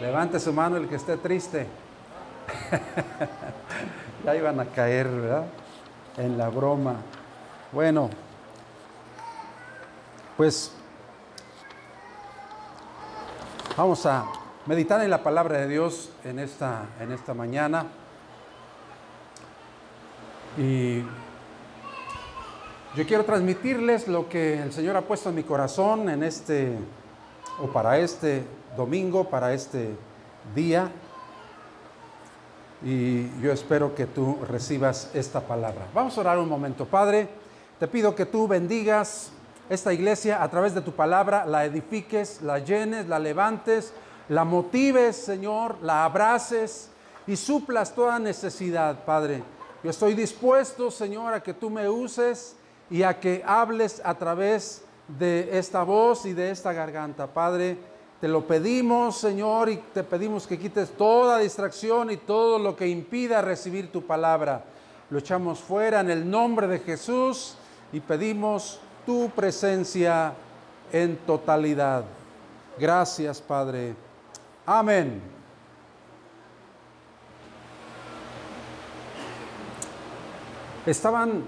Levante su mano el que esté triste. ya iban a caer, ¿verdad? En la broma. Bueno, pues vamos a meditar en la palabra de Dios en esta, en esta mañana. Y yo quiero transmitirles lo que el Señor ha puesto en mi corazón en este o para este domingo, para este día. Y yo espero que tú recibas esta palabra. Vamos a orar un momento. Padre, te pido que tú bendigas esta iglesia a través de tu palabra, la edifiques, la llenes, la levantes, la motives, Señor, la abraces y suplas toda necesidad, Padre. Yo estoy dispuesto, Señor, a que tú me uses y a que hables a través de esta voz y de esta garganta. Padre, te lo pedimos, Señor, y te pedimos que quites toda distracción y todo lo que impida recibir tu palabra. Lo echamos fuera en el nombre de Jesús y pedimos tu presencia en totalidad. Gracias, Padre. Amén. Estaban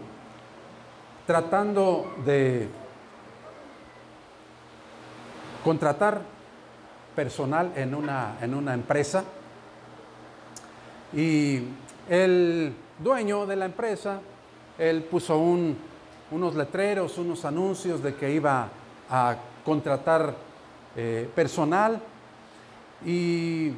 tratando de contratar personal en una, en una empresa. Y el dueño de la empresa, él puso unos letreros, unos anuncios de que iba a contratar eh, personal. Y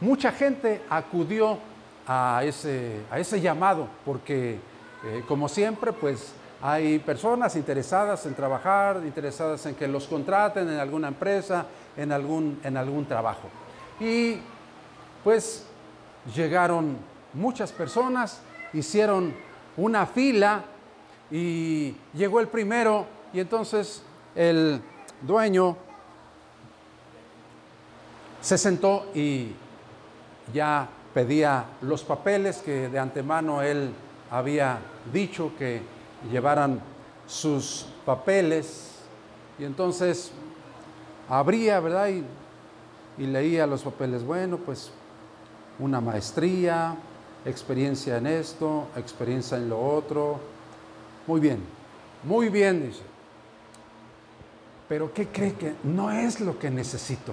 mucha gente acudió a ese, a ese llamado porque eh, como siempre pues hay personas interesadas en trabajar, interesadas en que los contraten en alguna empresa, en algún, en algún trabajo. Y pues llegaron muchas personas, hicieron una fila y llegó el primero y entonces el dueño se sentó y ya pedía los papeles que de antemano él había dicho que llevaran sus papeles y entonces abría, ¿verdad? Y, y, leía los papeles. Bueno, pues una maestría, experiencia en esto, experiencia en lo otro. Muy bien, muy bien, dice. Pero ¿qué cree que no es lo que necesito?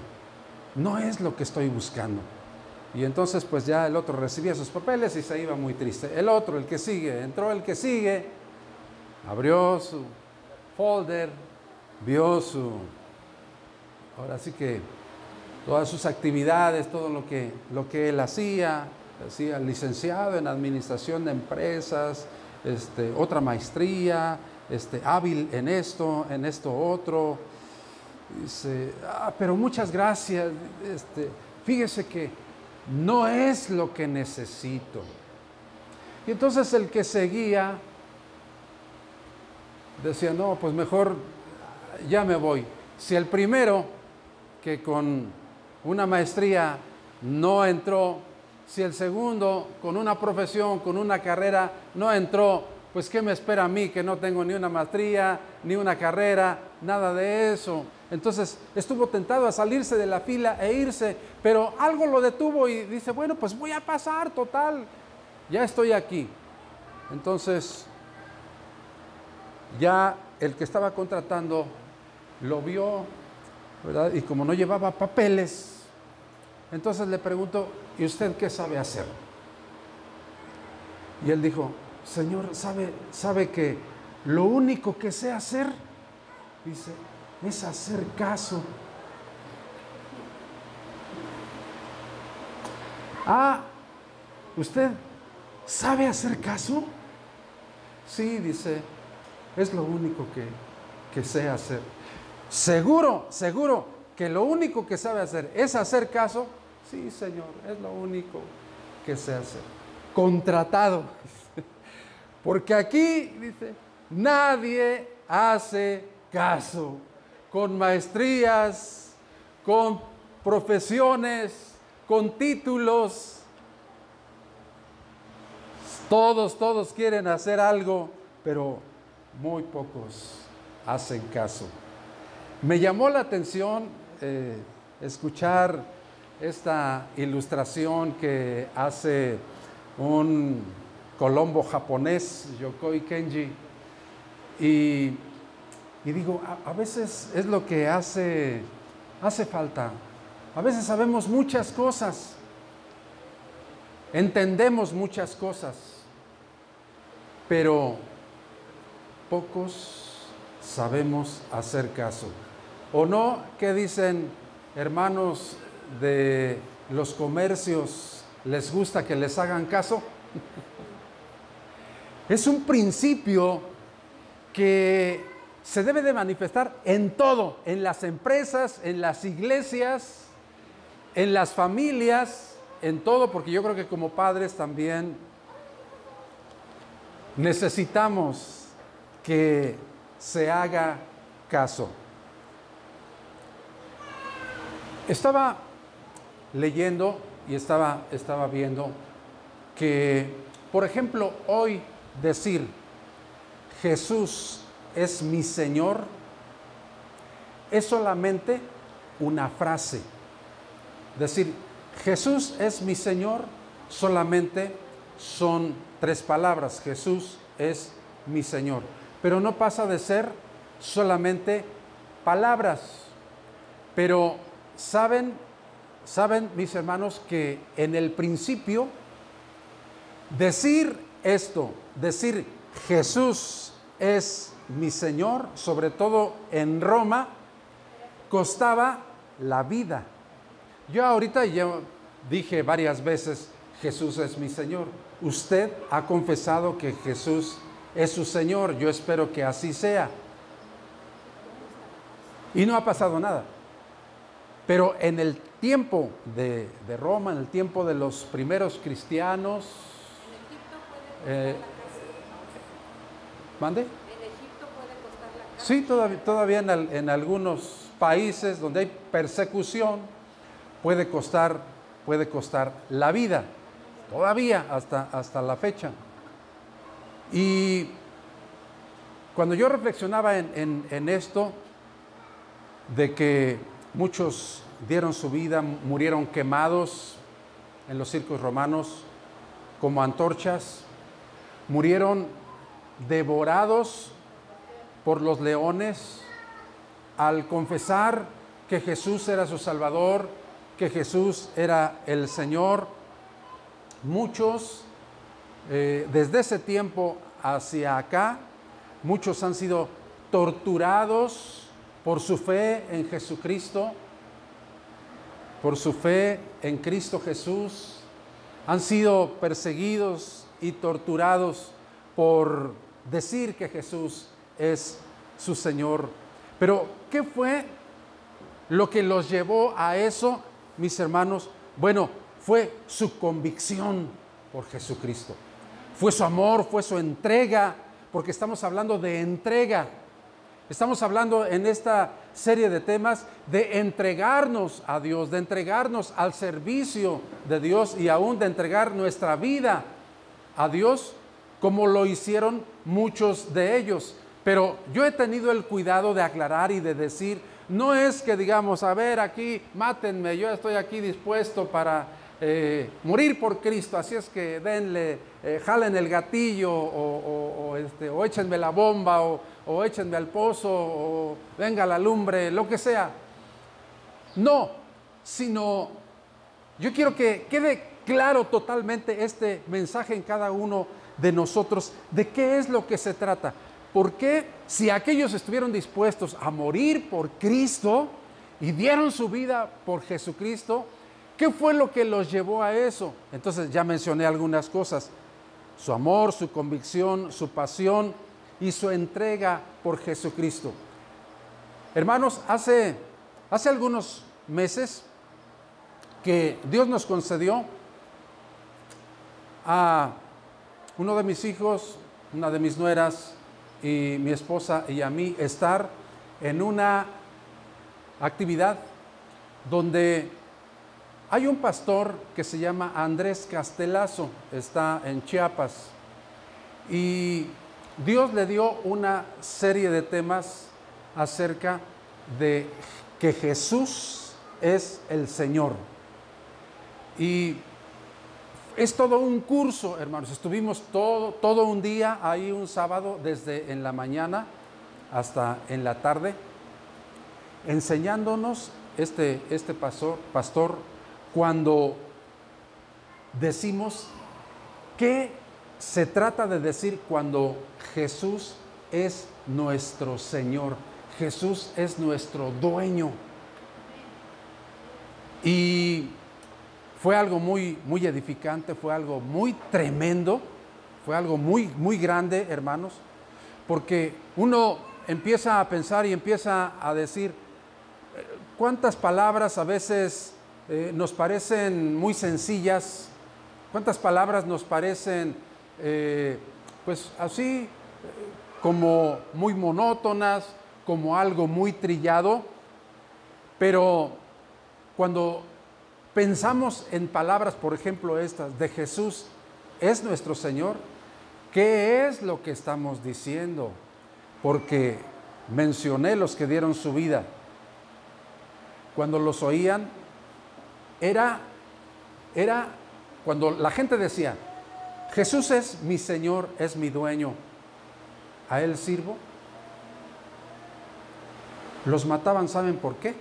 No es lo que estoy buscando. Y entonces pues ya el otro recibía sus papeles y se iba muy triste. El otro, el que sigue, entró el que sigue abrió su folder, vio su, ahora sí que todas sus actividades, todo lo que, lo que él hacía, hacía licenciado en administración de empresas, este, otra maestría, este, hábil en esto, en esto otro. Dice, ah, pero muchas gracias, este, fíjese que no es lo que necesito. Y entonces el que seguía decía, no, pues mejor ya me voy. Si el primero, que con una maestría no entró, si el segundo, con una profesión, con una carrera, no entró, pues ¿qué me espera a mí que no tengo ni una maestría, ni una carrera, nada de eso? Entonces estuvo tentado a salirse de la fila e irse, pero algo lo detuvo y dice, bueno, pues voy a pasar, total, ya estoy aquí. Entonces ya el que estaba contratando lo vio, ¿verdad? Y como no llevaba papeles, entonces le pregunto, ¿y usted qué sabe hacer? Y él dijo, Señor, ¿sabe, sabe que lo único que sé hacer, dice, es hacer caso. Ah, ¿usted sabe hacer caso? Sí, dice, es lo único que, que sé hacer. Seguro, seguro que lo único que sabe hacer es hacer caso. Sí, Señor, es lo único que sé hacer. Contratado. Porque aquí, dice, nadie hace caso. Con maestrías, con profesiones, con títulos. Todos, todos quieren hacer algo, pero muy pocos hacen caso. Me llamó la atención eh, escuchar esta ilustración que hace un colombo japonés, Yokoi Kenji, y, digo, a, a, veces es lo que hace, hace falta. A veces sabemos muchas cosas, entendemos muchas cosas, pero pocos sabemos hacer caso. ¿O no? ¿Qué dicen hermanos de los comercios? ¿Les gusta que les hagan caso? es un principio que se debe de manifestar en todo, en las empresas, en las iglesias, en las familias, en todo, porque yo creo que como padres también necesitamos que se haga caso. Estaba leyendo y estaba, estaba viendo que, por ejemplo, hoy decir Jesús es mi Señor es solamente una frase. Decir Jesús es mi Señor solamente son tres palabras. Jesús es mi Señor. Pero no pasa de ser solamente palabras. Pero saben, saben mis hermanos que en el principio decir esto, decir Jesús es mi Señor, sobre todo en Roma, costaba la vida. Yo ahorita ya dije varias veces, Jesús es mi Señor. Usted ha confesado que Jesús es su Señor. Yo espero que así sea. Y no ha pasado nada. Pero en el tiempo de, de Roma, en el tiempo de los primeros cristianos, eh, ¿Mande? ¿En Egipto puede costar la casa? Sí, todavía, todavía en, en, algunos países donde hay persecución puede costar, puede costar la vida, todavía hasta, hasta la fecha. Y cuando yo reflexionaba en, esto, de que muchos dieron su vida, murieron quemados en los circos romanos como antorchas, murieron devorados por los leones al confesar que Jesús era su Salvador, que Jesús era el Señor. Muchos, eh, desde ese tiempo hacia acá, muchos han sido torturados por su fe en Jesucristo, por su fe en Cristo Jesús, han sido perseguidos y torturados por decir que Jesús es su Señor. Pero, ¿qué fue lo que los llevó a eso, mis hermanos? Bueno, fue su convicción por Jesucristo. Fue su amor, fue su entrega, porque estamos hablando de entrega. Estamos hablando en esta serie de temas de entregarnos a Dios, de entregarnos al servicio de Dios y aún de entregar nuestra vida a Dios como lo hicieron muchos de ellos. Pero yo he tenido el cuidado de aclarar y de decir, no es que digamos, a ver, aquí mátenme, yo estoy aquí dispuesto para eh, morir por Cristo, así es que denle, eh, jalen el gatillo o, o, este, échenme la bomba o, échenme al pozo o venga la lumbre, lo que sea. No, sino yo quiero que quede claro totalmente este mensaje en cada uno de nosotros de qué es lo que se trata. ¿Por qué si aquellos estuvieron dispuestos a morir por Cristo y dieron su vida por Jesucristo, qué fue lo que los llevó a eso? Entonces ya mencioné algunas cosas. Su amor, su convicción, su pasión y su entrega por Jesucristo. Hermanos, hace, hace algunos meses que Dios nos concedió a uno de mis hijos, una de mis nueras y mi esposa y a mí estar en una actividad donde hay un pastor que se llama Andrés Castelazo, está en Chiapas, y Dios le dio una serie de temas acerca de que Jesús es el Señor. Y es todo un curso, hermanos. Estuvimos todo, todo un día ahí, un sábado, desde en la mañana hasta en la tarde, enseñándonos este, este pastor, pastor cuando decimos qué se trata de decir cuando Jesús es nuestro Señor, Jesús es nuestro dueño. Y fue algo muy, muy edificante, fue algo muy tremendo, fue algo muy, muy grande, hermanos, porque uno empieza a pensar y empieza a decir, eh, ¿cuántas palabras a veces eh, nos parecen muy sencillas? ¿Cuántas palabras nos parecen, eh, pues así, como muy monótonas, como algo muy trillado? Pero cuando pensamos en palabras, por ejemplo, estas, de Jesús, es nuestro Señor, ¿qué es lo que estamos diciendo? Porque mencioné los que dieron su vida. Cuando los oían, era, era cuando la gente decía, Jesús es mi Señor, es mi dueño, a Él sirvo. Los mataban, ¿saben por qué?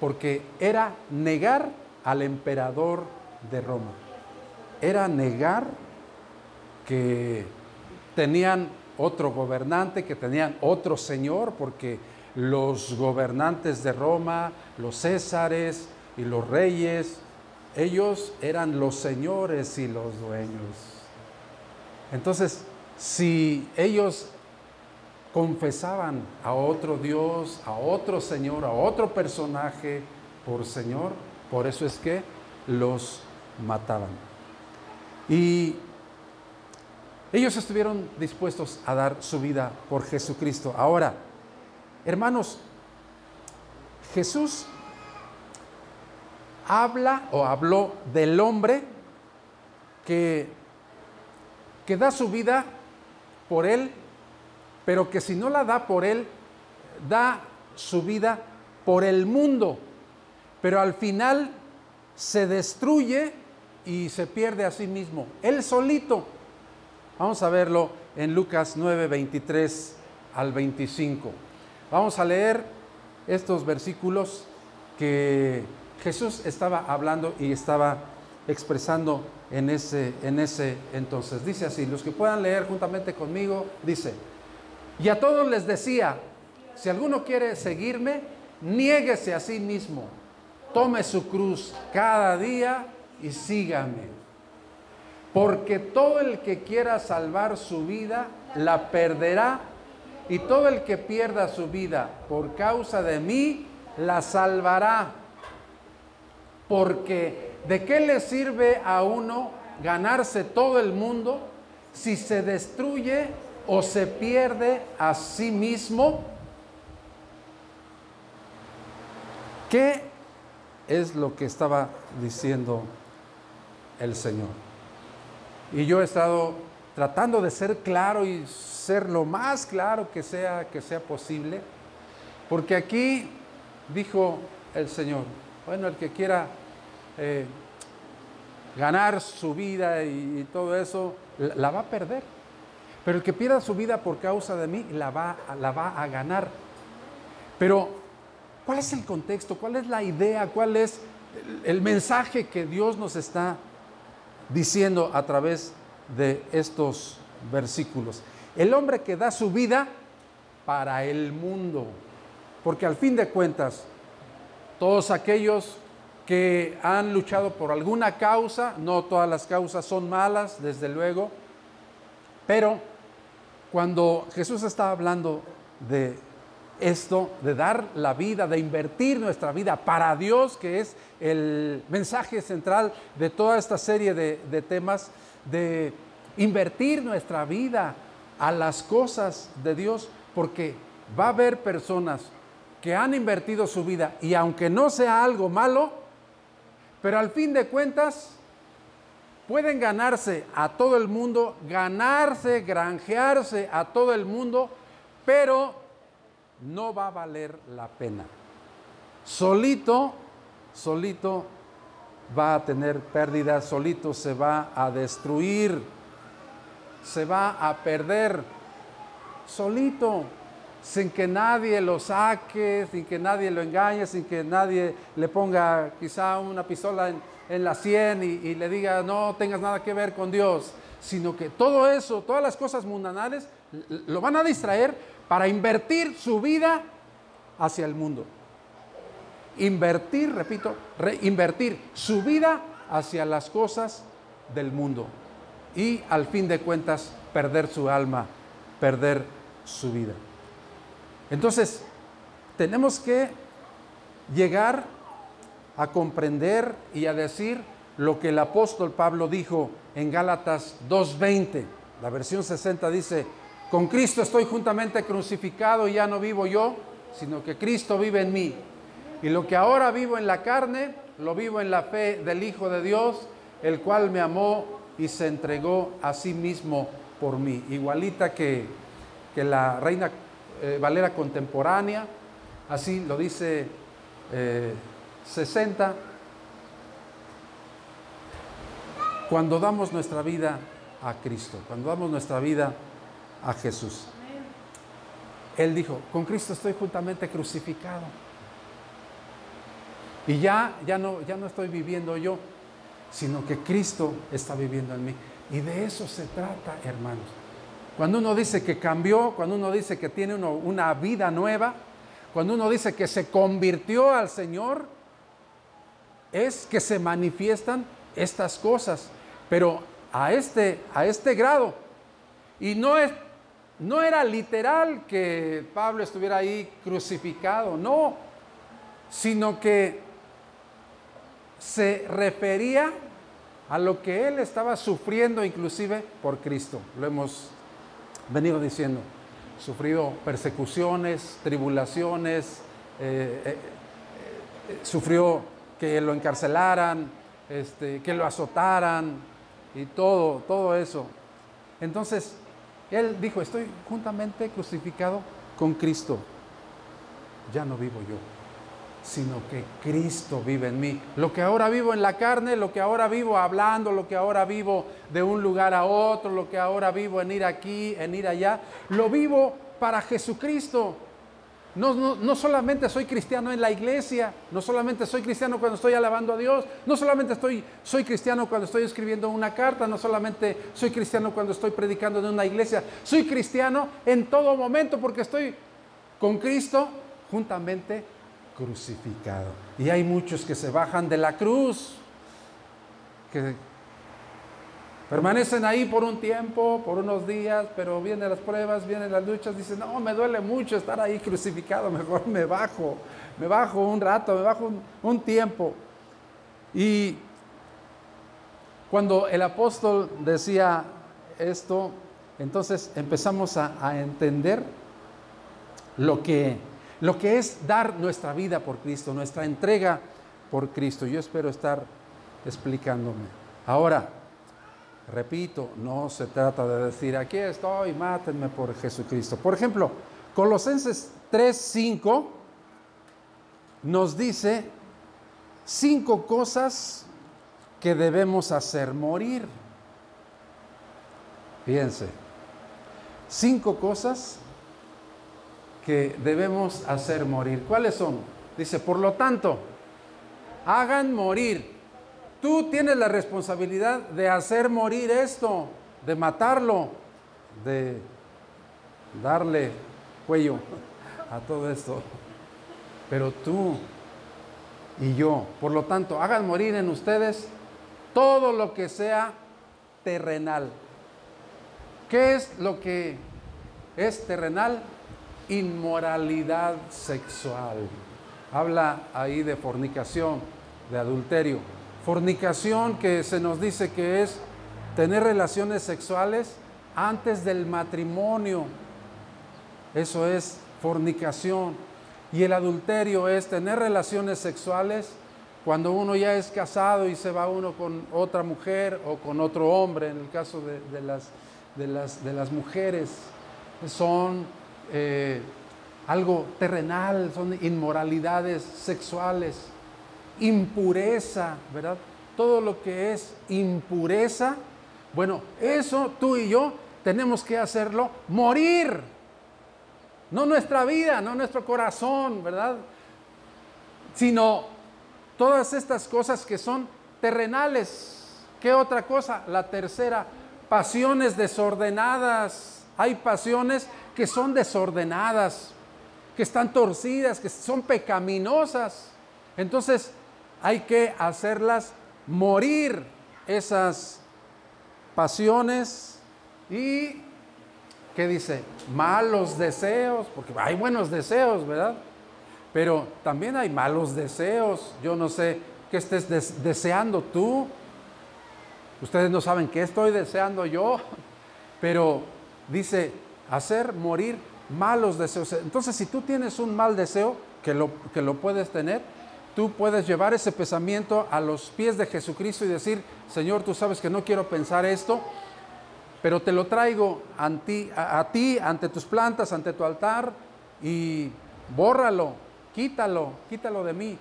Porque era negar al emperador de Roma. Era negar que tenían otro gobernante, que tenían otro señor, porque los gobernantes de Roma, los césares y los reyes, ellos eran los señores y los dueños. Entonces, si ellos confesaban a otro Dios, a otro Señor, a otro personaje por Señor, por eso es que los mataban. Y ellos estuvieron dispuestos a dar su vida por Jesucristo. Ahora, hermanos, Jesús habla o habló del hombre que, que da su vida por él, pero que si no la da por él, da su vida por el mundo pero al final se destruye y se pierde a sí mismo, él solito. Vamos a verlo en Lucas 9, 23 al 25. Vamos a leer estos versículos que Jesús estaba hablando y estaba expresando en ese, en ese entonces. Dice así, los que puedan leer juntamente conmigo, dice, y a todos les decía, si alguno quiere seguirme, niéguese a sí mismo tome su cruz cada día y sígame. Porque todo el que quiera salvar su vida, la perderá. Y todo el que pierda su vida por causa de mí, la salvará. Porque ¿de qué le sirve a uno ganarse todo el mundo si se destruye o se pierde a sí mismo? ¿Qué es lo que estaba diciendo el Señor. Y yo he estado tratando de ser claro y ser lo más claro que sea, que sea posible, porque aquí dijo el Señor, bueno, el que quiera eh, ganar su vida y, todo eso, la, la, va a perder. Pero el que pierda su vida por causa de mí, la va, la va a ganar. Pero ¿Cuál es el contexto? ¿Cuál es la idea? ¿Cuál es el mensaje que Dios nos está diciendo a través de estos versículos? El hombre que da su vida para el mundo. Porque al fin de cuentas, todos aquellos que han luchado por alguna causa, no todas las causas son malas, desde luego, pero cuando Jesús está hablando de esto de dar la vida, de invertir nuestra vida para Dios, que es el mensaje central de toda esta serie de, temas, de invertir nuestra vida a las cosas de Dios, porque va a haber personas que han invertido su vida y aunque no sea algo malo, pero al fin de cuentas pueden ganarse a todo el mundo, ganarse, granjearse a todo el mundo, pero no va a valer la pena. Solito solito va a tener pérdidas, solito se va a destruir, se va a perder, solito, sin que nadie lo saque, sin que nadie lo engañe, sin que nadie le ponga quizá una pistola en, la sien y, y, le diga no tengas nada que ver con Dios, sino que todo eso, todas las cosas mundanales, lo van a distraer para invertir su vida hacia el mundo invertir, repito, invertir su vida hacia las cosas del mundo y al fin de cuentas perder su alma, perder su vida. Entonces, tenemos que llegar a comprender y a decir lo que el apóstol Pablo dijo en Gálatas 2.20. La versión 60 dice, con Cristo estoy juntamente crucificado y ya no vivo yo, sino que Cristo vive en mí. Y lo que ahora vivo en la carne, lo vivo en la fe del Hijo de Dios, el cual me amó y se entregó a sí mismo por mí. Igualita que, la Reina eh, Valera contemporánea, así lo dice 60. Eh, cuando damos nuestra vida a Cristo, cuando damos nuestra vida a Jesús. Él dijo, con Cristo estoy juntamente crucificado. Y ya, ya, no, ya no estoy viviendo yo, sino que Cristo está viviendo en mí. Y de eso se trata, hermanos. Cuando uno dice que cambió, cuando uno dice que tiene una vida nueva, cuando uno dice que se convirtió al Señor, es que se manifiestan estas cosas. Pero a este, a este grado. Y no, es, no era literal que Pablo estuviera ahí crucificado, no, sino que se refería a lo que él estaba sufriendo inclusive por Cristo. Lo hemos venido diciendo. Sufrido persecuciones, tribulaciones, eh, eh, eh, sufrió que lo encarcelaran, este, que lo azotaran y todo, todo eso. Entonces, él dijo, estoy juntamente crucificado con Cristo. Ya no vivo yo sino que Cristo vive en mí. Lo que ahora vivo en la carne, lo que ahora vivo hablando, lo que ahora vivo de un lugar a otro, lo que ahora vivo en ir aquí, en ir allá, lo vivo para Jesucristo. No, no, solamente soy cristiano en la iglesia, no solamente soy cristiano cuando estoy alabando a Dios, no solamente estoy, soy cristiano cuando estoy escribiendo una carta, no solamente soy cristiano cuando estoy predicando en una iglesia, soy cristiano en todo momento porque estoy con Cristo juntamente crucificado. Y hay muchos que se bajan de la cruz, que permanecen ahí por un tiempo, por unos días, pero vienen las pruebas, vienen las luchas, dicen, no, me duele mucho estar ahí crucificado, mejor me bajo, me bajo un rato, me bajo un, tiempo. Y cuando el apóstol decía esto, entonces empezamos a entender lo que lo que es dar nuestra vida por Cristo, nuestra entrega por Cristo. Yo espero estar explicándome. Ahora, repito, no se trata de decir, aquí estoy, mátenme por Jesucristo. Por ejemplo, Colosenses 3:5 nos dice cinco cosas que debemos hacer morir. Fíjense, cinco cosas que debemos hacer morir. ¿Cuáles son? Dice, por lo tanto, hagan morir. Tú tienes la responsabilidad de hacer morir esto, de matarlo, de darle cuello a todo esto. Pero tú y yo, por lo tanto, hagan morir en ustedes todo lo que sea terrenal. ¿Qué es lo que es terrenal? Inmoralidad sexual. Habla ahí de fornicación, de adulterio. Fornicación que se nos dice que es tener relaciones sexuales antes del matrimonio. Eso es fornicación. Y el adulterio es tener relaciones sexuales cuando uno ya es casado y se va uno con otra mujer o con otro hombre, en el caso de, las, de, las, de las mujeres. Son eh, algo terrenal, son inmoralidades sexuales. impureza, ¿verdad? Todo lo que es impureza, bueno, eso tú y yo tenemos que hacerlo morir. No nuestra vida, no nuestro corazón, ¿verdad? Sino todas estas cosas que son terrenales. ¿Qué otra cosa? La tercera, pasiones desordenadas. Hay pasiones que son desordenadas, que están torcidas, que son pecaminosas. Entonces hay que hacerlas morir esas pasiones y, ¿qué dice? Malos deseos, porque hay buenos deseos, ¿verdad? Pero también hay malos deseos. Yo no sé qué estés deseando tú. Ustedes no saben qué estoy deseando yo, pero dice, hacer morir malos deseos. Entonces, si tú tienes un mal deseo, que lo, que lo puedes tener, tú puedes llevar ese pensamiento a los pies de Jesucristo y decir, Señor, tú sabes que no quiero pensar esto, pero te lo traigo a ti, a, ti ante tus plantas, ante tu altar, y bórralo, quítalo, quítalo de mí,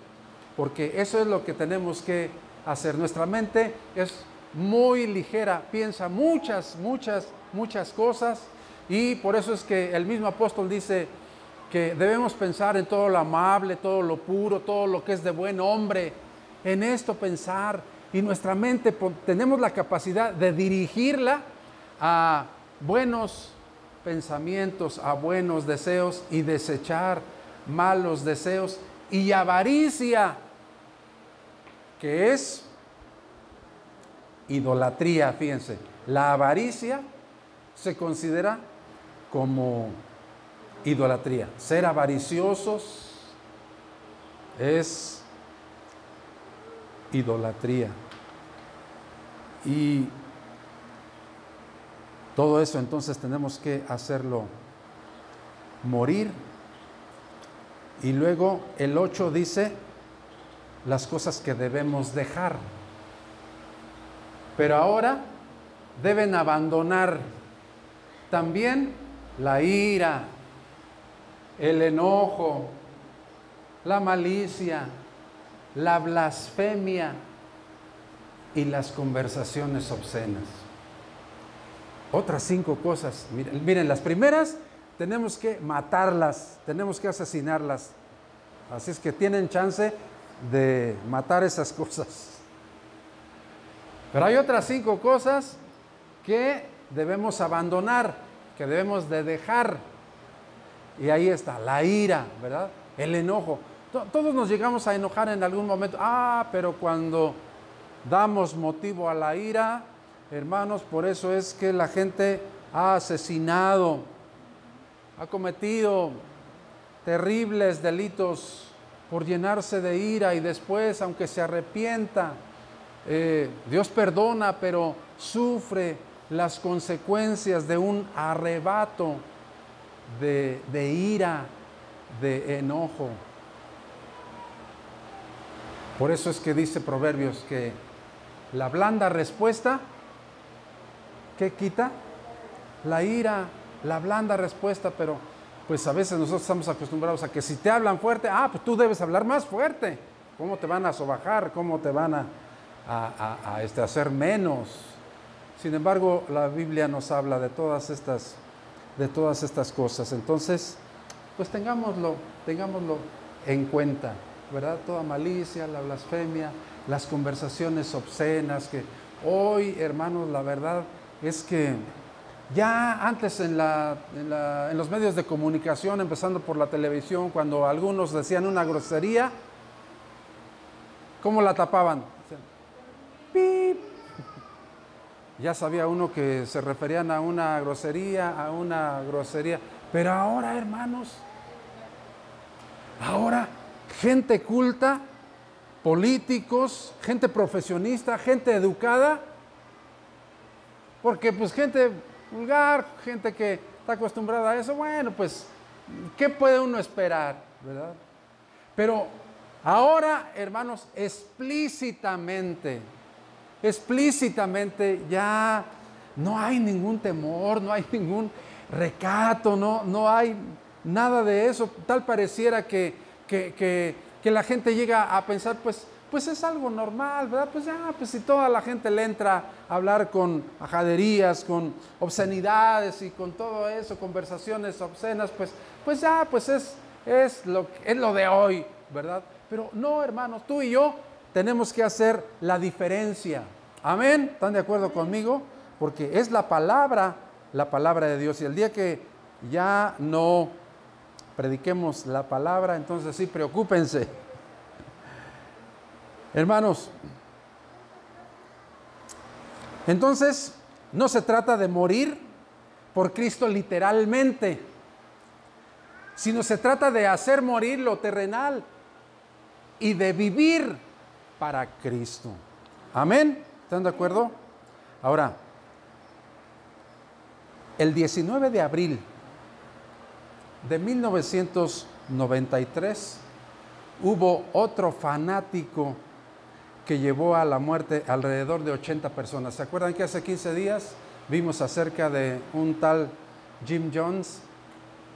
porque eso es lo que tenemos que hacer. Nuestra mente es muy ligera, piensa muchas, muchas, muchas cosas y por eso es que el mismo apóstol dice que debemos pensar en todo lo amable, todo lo puro, todo lo que es de buen hombre, en esto pensar y nuestra mente tenemos la capacidad de dirigirla a buenos pensamientos, a buenos deseos y desechar malos deseos y avaricia, que es idolatría, fíjense. La avaricia se considera como idolatría. Ser avariciosos es idolatría. Y todo eso entonces tenemos que hacerlo morir. Y luego el 8 dice las cosas que debemos dejar. Pero ahora deben abandonar también la ira, el enojo, la malicia, la blasfemia y las conversaciones obscenas. Otras cinco cosas. Miren, las primeras tenemos que matarlas, tenemos que asesinarlas. Así es que tienen chance de matar esas cosas. Pero hay otras cinco cosas que debemos abandonar, que debemos de dejar. Y ahí está, la ira, ¿verdad? El enojo. Todos nos llegamos a enojar en algún momento. Ah, pero cuando damos motivo a la ira, hermanos, por eso es que la gente ha asesinado, ha cometido terribles delitos por llenarse de ira y después, aunque se arrepienta, eh, Dios perdona, pero sufre las consecuencias de un arrebato de, ira, de enojo. Por eso es que dice Proverbios que la blanda respuesta, ¿qué quita? La ira, la blanda respuesta, pero pues a veces nosotros estamos acostumbrados a que si te hablan fuerte, ah, pues tú debes hablar más fuerte. ¿Cómo te van a sobajar? ¿Cómo te van a, a, este, hacer menos? Sin embargo, la Biblia nos habla de todas estas, de todas estas cosas. Entonces, pues tengámoslo, tengámoslo en cuenta, ¿verdad? Toda malicia, la blasfemia, las conversaciones obscenas, que hoy, hermanos, la verdad es que ya antes en, en, los medios de comunicación, empezando por la televisión, cuando algunos decían una grosería, ¿cómo la tapaban? ¡Pip! Ya sabía uno que se referían a una grosería, a una grosería. Pero ahora, hermanos, ahora gente culta, políticos, gente profesionista, gente educada, porque pues gente vulgar, gente que está acostumbrada a eso, bueno, pues, ¿qué puede uno esperar? ¿Verdad? Pero ahora, hermanos, explícitamente, explícitamente ya no hay ningún temor, no hay ningún recato, no, no hay nada de eso. Tal pareciera que, que, la gente llega a pensar, pues, pues es algo normal, ¿verdad? Pues ya, pues si toda la gente le entra a hablar con ajaderías, con obscenidades y con todo eso, conversaciones obscenas, pues, pues ya, pues es, es, lo, es lo de hoy, ¿verdad? Pero no, hermanos, tú y yo tenemos que hacer la diferencia. Amén, ¿están de acuerdo conmigo? Porque es la palabra, la palabra de Dios. Y el día que ya no prediquemos la palabra, entonces sí, preocúpense. Hermanos, entonces no se trata de morir por Cristo literalmente, sino se trata de hacer morir lo terrenal y de vivir para Cristo. Amén. ¿Están de acuerdo? Ahora, el 19 de abril de 1993 hubo otro fanático que llevó a la muerte alrededor de 80 personas. ¿Se acuerdan que hace 15 días vimos acerca de un tal Jim Jones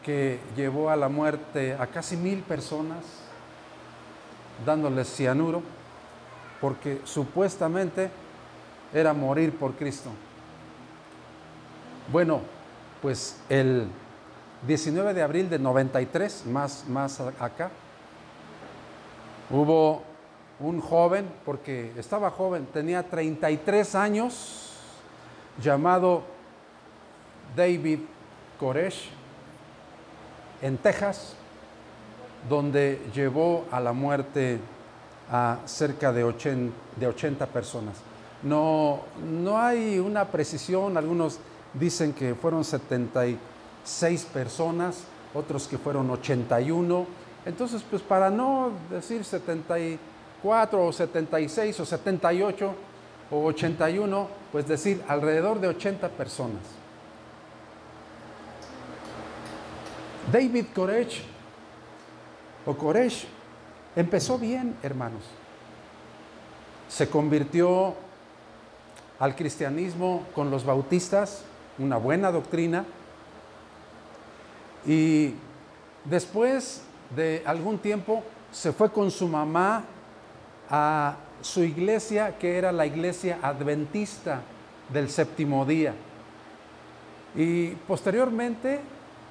que llevó a la muerte a casi mil personas dándoles cianuro porque supuestamente era morir por Cristo? Bueno, pues el 19 de abril de 93, más, más acá, hubo un joven, porque estaba joven, tenía 33 años, llamado David Koresh, en Texas, donde llevó a la muerte a cerca de 80, de 80 personas. No, no hay una precisión, algunos dicen que fueron 76 personas, otros que fueron 81. Entonces, pues para no decir 74, 4 o 76 o 78 o 81, pues decir alrededor de 80 personas. David Koresh o Koresh empezó bien, hermanos. Se convirtió al cristianismo con los bautistas, una buena doctrina, y después de algún tiempo se fue con su mamá a su iglesia, que era la iglesia adventista del séptimo día. Y posteriormente,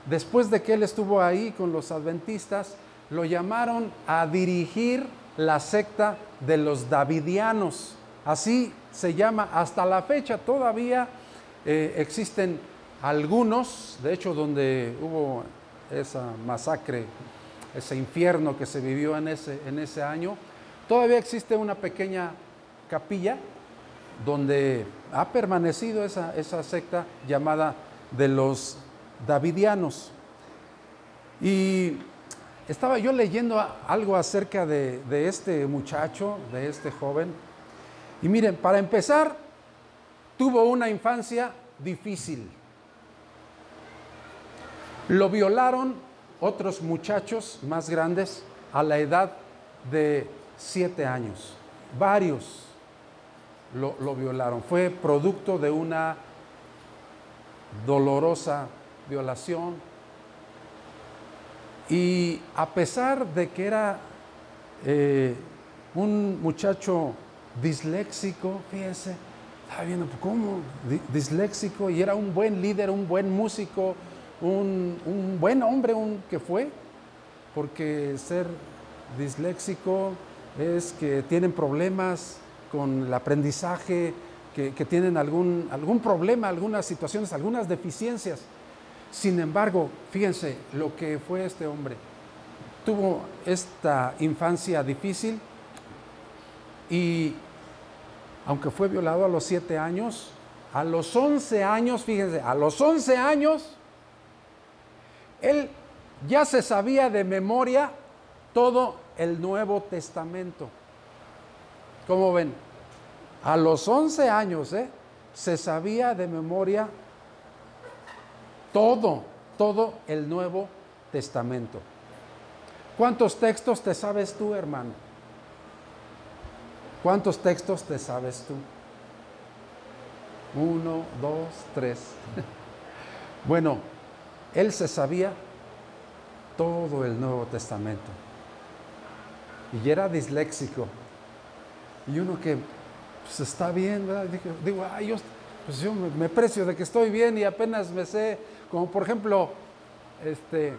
después de que él estuvo ahí con los adventistas, lo llamaron a dirigir la secta de los davidianos. Así se llama hasta la fecha. Todavía eh, existen algunos, de hecho donde hubo esa masacre, ese infierno que se vivió en ese, en ese año, Todavía existe una pequeña capilla donde ha permanecido esa, secta llamada de los Davidianos. Y estaba yo leyendo algo acerca de, este muchacho, de este joven. Y miren, para empezar, tuvo una infancia difícil. Lo violaron otros muchachos más grandes a la edad de siete años. Varios lo, violaron. Fue producto de una dolorosa violación. Y a pesar de que era eh, un muchacho disléxico, fíjense, estaba viendo cómo disléxico y era un buen líder, un buen músico, un, buen hombre un, que fue, porque ser disléxico es que tienen problemas con el aprendizaje, que, tienen algún, algún problema, algunas situaciones, algunas deficiencias. Sin embargo, fíjense lo que fue este hombre. Tuvo esta infancia difícil y aunque fue violado a los siete años, a los once años, fíjense, a los once años, él ya se sabía de memoria todo el Nuevo Testamento. ¿Cómo ven? A los 11 años ¿eh? se sabía de memoria todo, todo el Nuevo Testamento. ¿Cuántos textos te sabes tú, hermano? ¿Cuántos textos te sabes tú? Uno, dos, tres. bueno, él se sabía todo el Nuevo Testamento y era disléxico. Y uno que pues, está bien, ¿verdad? Digo, ay, yo, pues yo me, precio de que estoy bien y apenas me sé, como por ejemplo, este,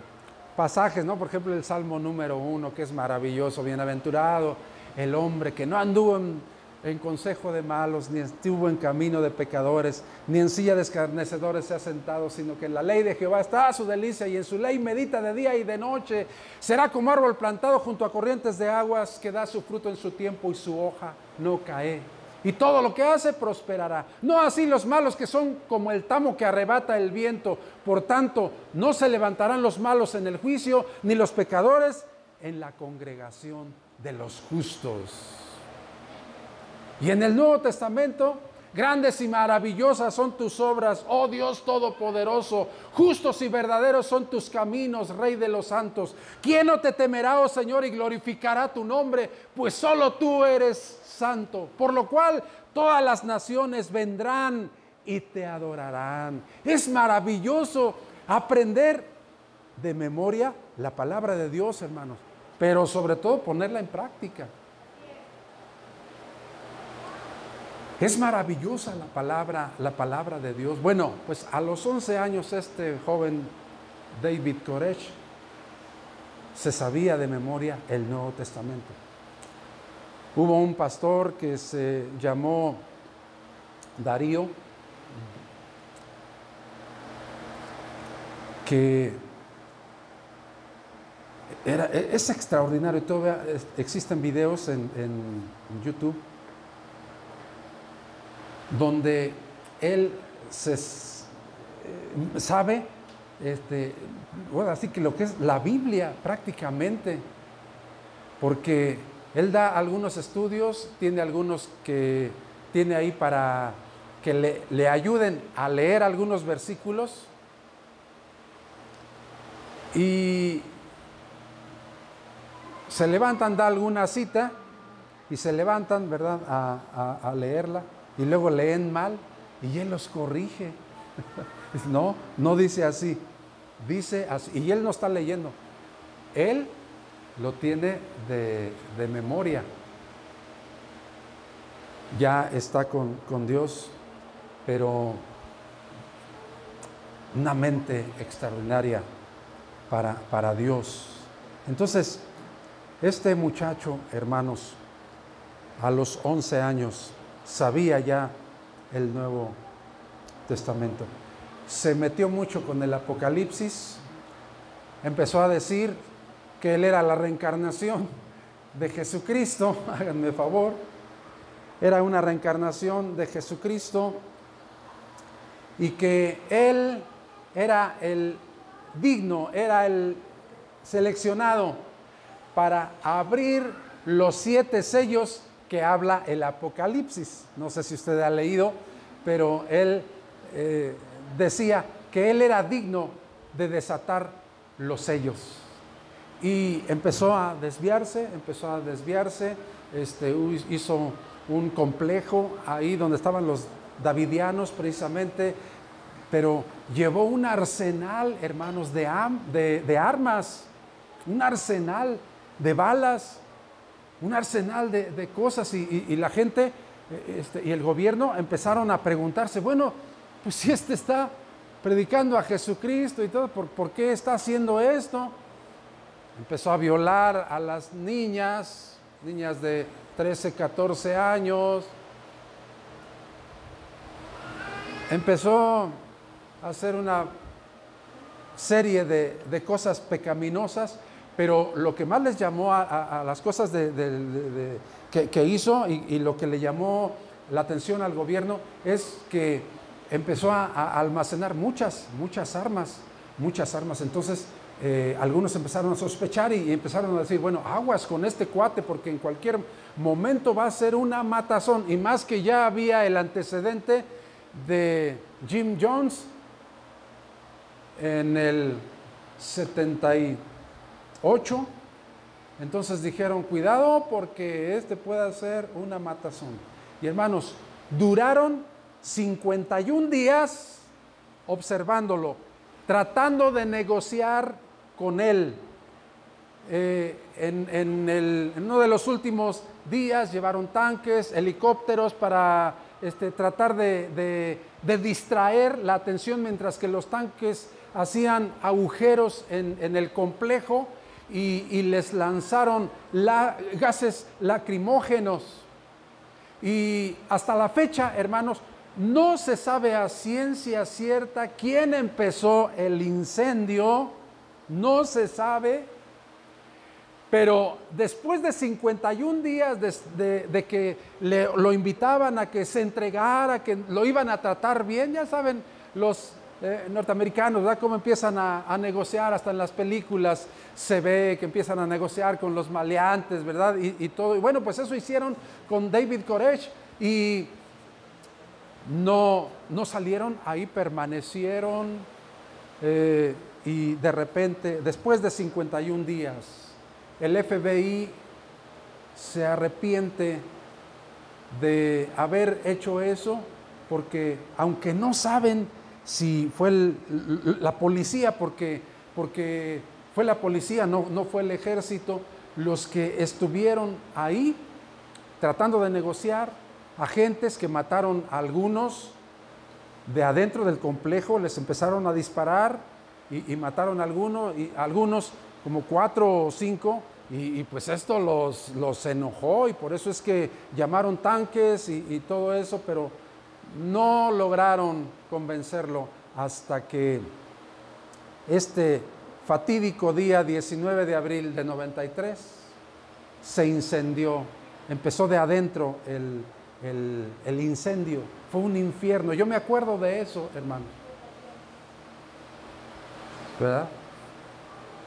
pasajes, ¿no? Por ejemplo, el Salmo número uno, que es maravilloso, bienaventurado, el hombre que no anduvo en, consejo de malos, ni estuvo en camino de pecadores, ni en silla de escarnecedores se ha sentado, sino que en la ley de Jehová está a su delicia y en su ley medita de día y de noche. Será como árbol plantado junto a corrientes de aguas que da su fruto en su tiempo y su hoja no cae y todo lo que hace prosperará. No así los malos que son como el tamo que arrebata el viento. Por tanto, no se levantarán los malos en el juicio, ni los pecadores en la congregación de los justos. Y en el Nuevo Testamento, grandes y maravillosas son tus obras, oh Dios Todopoderoso, justos y verdaderos son tus caminos, Rey de los santos. ¿Quién no te temerá, oh Señor, y glorificará tu nombre? Pues solo tú eres santo, por lo cual todas las naciones vendrán y te adorarán. Es maravilloso aprender de memoria la palabra de Dios, hermanos, pero sobre todo ponerla en práctica. Es maravillosa la palabra, la palabra de Dios. Bueno, pues a los 11 años este joven David Koresh se sabía de memoria el Nuevo Testamento. Hubo un pastor que se llamó Darío, que era, es extraordinario, todavía existen videos en, YouTube donde él se, eh, sabe, este, así que lo que es la Biblia prácticamente, porque él da algunos estudios, tiene algunos que tiene ahí para que le, ayuden a leer algunos versículos. Y se levantan, da alguna cita y se levantan, ¿verdad?, a, leerla y luego leen mal y él los corrige. no, no dice así, dice así. Y él no está leyendo. Él lo tiene de, memoria. Ya está con, Dios, pero una mente extraordinaria para, para Dios. Entonces, este muchacho, hermanos, a los 11 años, sabía ya el Nuevo Testamento. Se metió mucho con el Apocalipsis, empezó a decir, que Él era la reencarnación de Jesucristo, háganme favor, era una reencarnación de Jesucristo y que Él era el digno, era el seleccionado para abrir los siete sellos que habla el Apocalipsis. No sé si usted ha leído, pero Él eh, decía que Él era digno de desatar los sellos. Y empezó a desviarse, empezó a desviarse, este, hizo un complejo ahí donde estaban los davidianos precisamente, pero llevó un arsenal, hermanos, de, de, armas, un arsenal de balas, un arsenal de, cosas y, la gente este, y el gobierno empezaron a preguntarse, bueno, pues si este está predicando a Jesucristo y todo, ¿por, ¿por qué está haciendo esto? Empezó a violar a las niñas, niñas de 13, 14 años. Empezó a hacer una serie de, cosas pecaminosas, pero lo que más les llamó a, las cosas que, hizo y, lo que le llamó la atención al gobierno es que empezó a almacenar muchas, muchas armas, muchas armas. Entonces, eh, algunos empezaron a sospechar y, empezaron a decir, bueno, aguas con este cuate porque en cualquier momento va a ser una matazón. Y más que ya había el antecedente de Jim Jones en el 78. Entonces dijeron, cuidado porque este puede ser una matazón. Y hermanos, duraron 51 días observándolo, tratando de negociar con él. eh, en, uno de los últimos días llevaron tanques, helicópteros para este, tratar de, distraer la atención mientras que los tanques hacían agujeros en, el complejo y, les lanzaron gases lacrimógenos. Y hasta la fecha, hermanos, no se sabe a ciencia cierta quién empezó el incendio, no se sabe, pero después de 51 días de, que lo invitaban a que se entregara, que lo iban a tratar bien, ya saben los eh, norteamericanos, ¿verdad? Cómo empiezan a, negociar, hasta en las películas se ve que empiezan a negociar con los maleantes, ¿verdad? Y, todo. Y bueno, pues eso hicieron con David Koresh y no, no salieron, ahí permanecieron eh, y de repente, después de 51 días, el FBI se arrepiente de haber hecho eso porque aunque no saben si fue la policía, porque, porque fue la policía, no, no fue el ejército, los que estuvieron ahí tratando de negociar, agentes que mataron a algunos de adentro del complejo, les empezaron a disparar y, mataron a algunos, algunos como cuatro o cinco, y, pues esto los, los, enojó y por eso es que llamaron tanques y, todo eso, pero no lograron convencerlo hasta que este fatídico día 19 de abril de 93 se incendió, empezó de adentro el, incendio, fue un infierno. Yo me acuerdo de eso, hermano. ¿Verdad?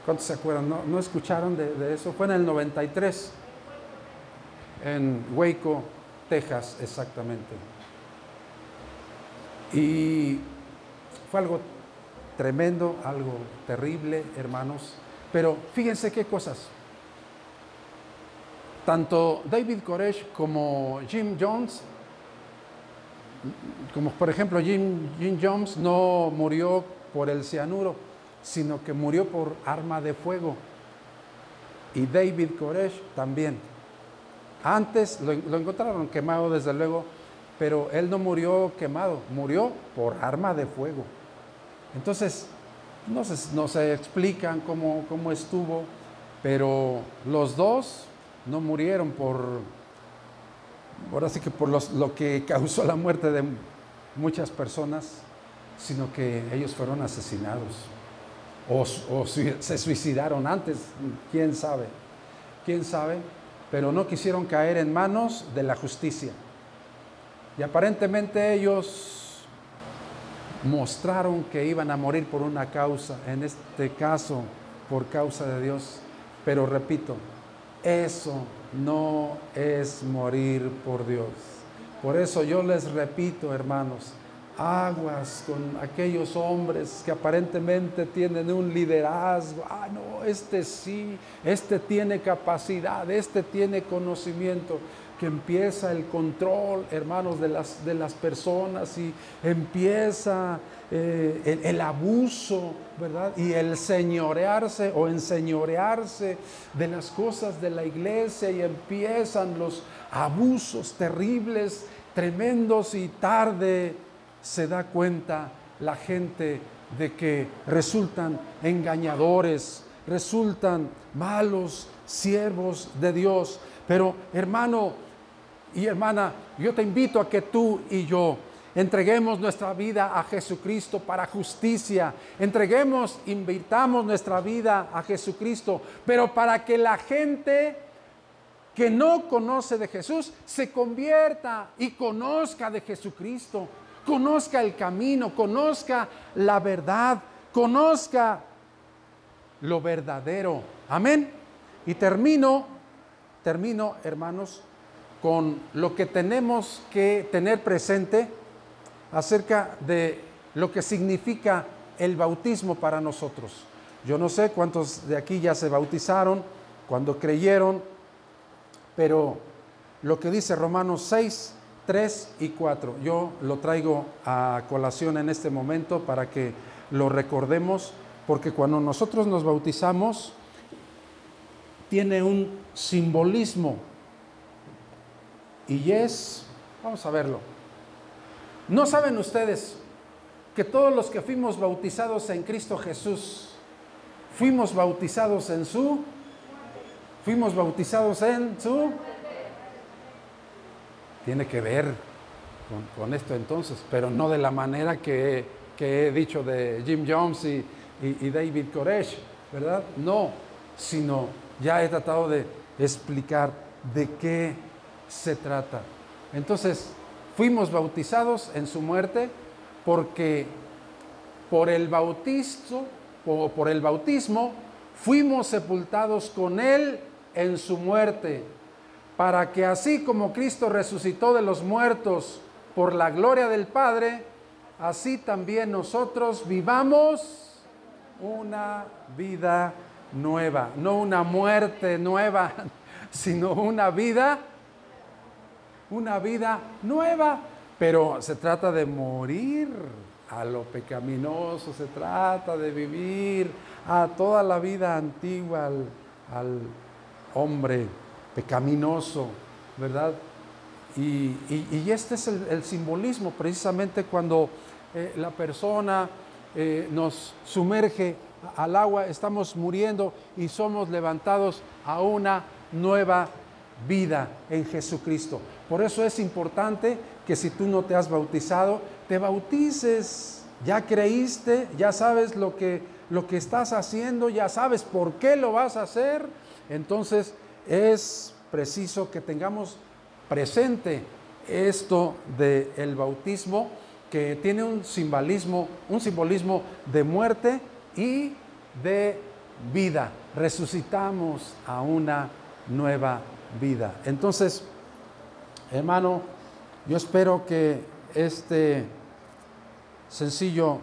¿Cuántos se acuerdan? ¿No, escucharon de, eso? Fue en el 93, en Waco, Texas, exactamente. Y fue algo tremendo, algo terrible, hermanos. Pero fíjense qué cosas. Tanto David Koresh como Jim Jones, como por ejemplo Jim, Jim Jones no murió por el cianuro, sino que murió por arma de fuego. Y David Koresh también. Antes lo, encontraron quemado, desde luego, pero él no murió quemado, murió por arma de fuego. Entonces, no se, no se explican cómo, cómo, estuvo, pero los dos no murieron por, ahora sí que por lo que causó la muerte de muchas personas, sino que ellos fueron asesinados o, se suicidaron antes, quién sabe, quién sabe, pero no quisieron caer en manos de la justicia. Y aparentemente ellos mostraron que iban a morir por una causa, en este caso por causa de Dios. Pero repito, eso no es morir por Dios. Por eso yo les repito, hermanos, aguas con aquellos hombres que aparentemente tienen un liderazgo. Ah, no, este sí, este tiene capacidad, este tiene conocimiento. Que empieza el control, hermanos, de las, de las personas y empieza eh, el, el, abuso, ¿verdad? Y el señorearse o enseñorearse de las cosas de la iglesia y empiezan los abusos terribles, tremendos y tarde se da cuenta la gente de que resultan engañadores, resultan malos siervos de Dios. Pero hermano y hermana, yo te invito a que tú y yo entreguemos nuestra vida a Jesucristo para justicia. Entreguemos, invitamos nuestra vida a Jesucristo, pero para que la gente que no conoce de Jesús se convierta y conozca de Jesucristo conozca el camino, conozca la verdad, conozca lo verdadero. Amén. Y termino, termino, hermanos, con lo que tenemos que tener presente acerca de lo que significa el bautismo para nosotros. Yo no sé cuántos de aquí ya se bautizaron, cuando creyeron, pero lo que dice Romanos 6, 3 y 4. Yo lo traigo a colación en este momento para que lo recordemos, porque cuando nosotros nos bautizamos, tiene un simbolismo y es, vamos a verlo, ¿no saben ustedes que todos los que fuimos bautizados en Cristo Jesús, fuimos bautizados en su, fuimos bautizados en su, tiene que ver con, esto entonces, pero no de la manera que, he dicho de Jim Jones y, y David Koresh, ¿verdad? No, sino ya he tratado de explicar de qué se trata. Entonces, fuimos bautizados en su muerte porque por el bautismo, o por el bautismo, fuimos sepultados con él en su muerte, para que así como Cristo resucitó de los muertos por la gloria del Padre, así también nosotros vivamos una vida nueva, no una muerte nueva, sino una vida, una vida nueva. Pero se trata de morir a lo pecaminoso, se trata de vivir a toda la vida antigua al, hombre pecaminoso, ¿verdad? Y, este es el, simbolismo, precisamente cuando eh, la persona eh, nos sumerge al agua, estamos muriendo y somos levantados a una nueva vida en Jesucristo. Por eso es importante que si tú no te has bautizado, te bautices. Ya creíste, ya sabes lo que, lo que estás haciendo, ya sabes por qué lo vas a hacer. Entonces es preciso que tengamos presente esto del bautismo que tiene un simbolismo, un simbolismo de muerte y de vida. Resucitamos a una nueva vida. Entonces, hermano, yo espero que este sencillo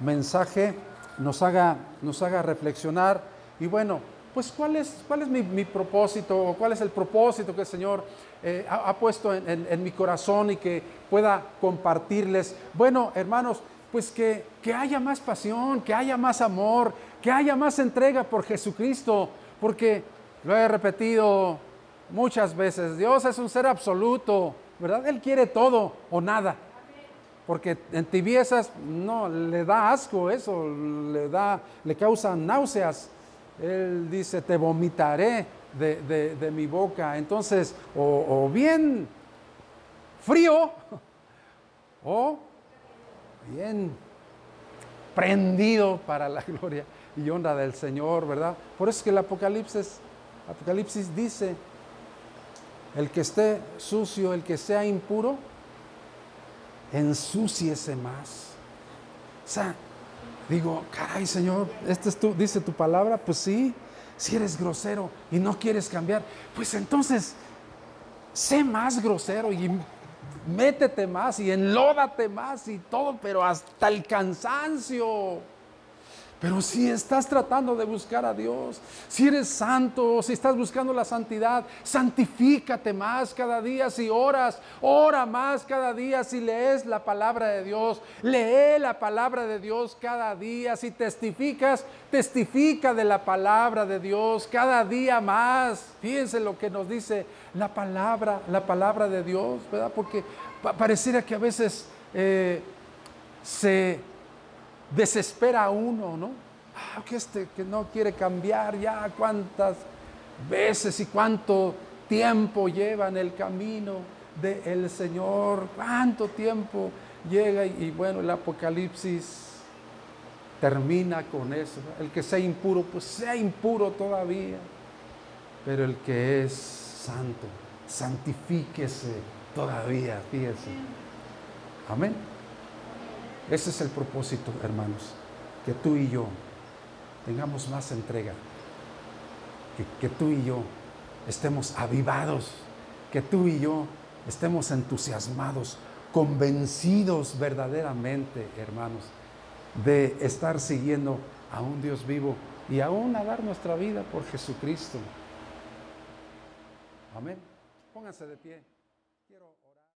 mensaje nos haga, nos haga reflexionar y bueno, pues cuál es, cuál es mi, propósito o cuál es el propósito que el Señor eh, ha, puesto en, mi corazón y que pueda compartirles. Bueno, hermanos, pues que, que haya más pasión, que haya más amor, que haya más entrega por Jesucristo, porque lo he repetido muchas veces, Dios es un ser absoluto, ¿verdad? Él quiere todo o nada. Porque en tibiezas no le da asco eso, le da, le causa náuseas. Él dice, te vomitaré de, mi boca. Entonces, o bien frío, o bien prendido para la gloria y honra del Señor, ¿verdad? Por eso es que el Apocalipsis, Apocalipsis dice, el que esté sucio, el que sea impuro, ensúciese más. O sea, digo, caray Señor, este es tu, dice tu palabra, pues sí, si eres grosero y no quieres cambiar, pues entonces sé más grosero y métete más y enlódate más y todo, pero hasta el cansancio. Pero si estás tratando de buscar a Dios, si eres santo, si estás buscando la santidad, santifícate más cada día. Si oras, ora más cada día. Si lees la palabra de Dios, lee la palabra de Dios cada día. Si testificas, testifica de la palabra de Dios cada día más. Fíjense lo que nos dice la palabra, la palabra de Dios, ¿verdad? Porque pareciera que a veces eh, se desespera uno, ¿no? Ah, que este que no quiere cambiar ya cuántas veces y cuánto tiempo lleva en el camino del Señor, cuánto tiempo llega y, bueno, el Apocalipsis termina con eso. El que sea impuro, pues sea impuro todavía, pero el que es santo, santifíquese todavía, fíjese. Amén. Ese es el propósito, hermanos, que tú y yo tengamos más entrega, que, tú y yo estemos avivados, que tú y yo estemos entusiasmados, convencidos verdaderamente, hermanos, de estar siguiendo a un Dios vivo y aún a dar nuestra vida por Jesucristo. Amén. Pónganse de pie.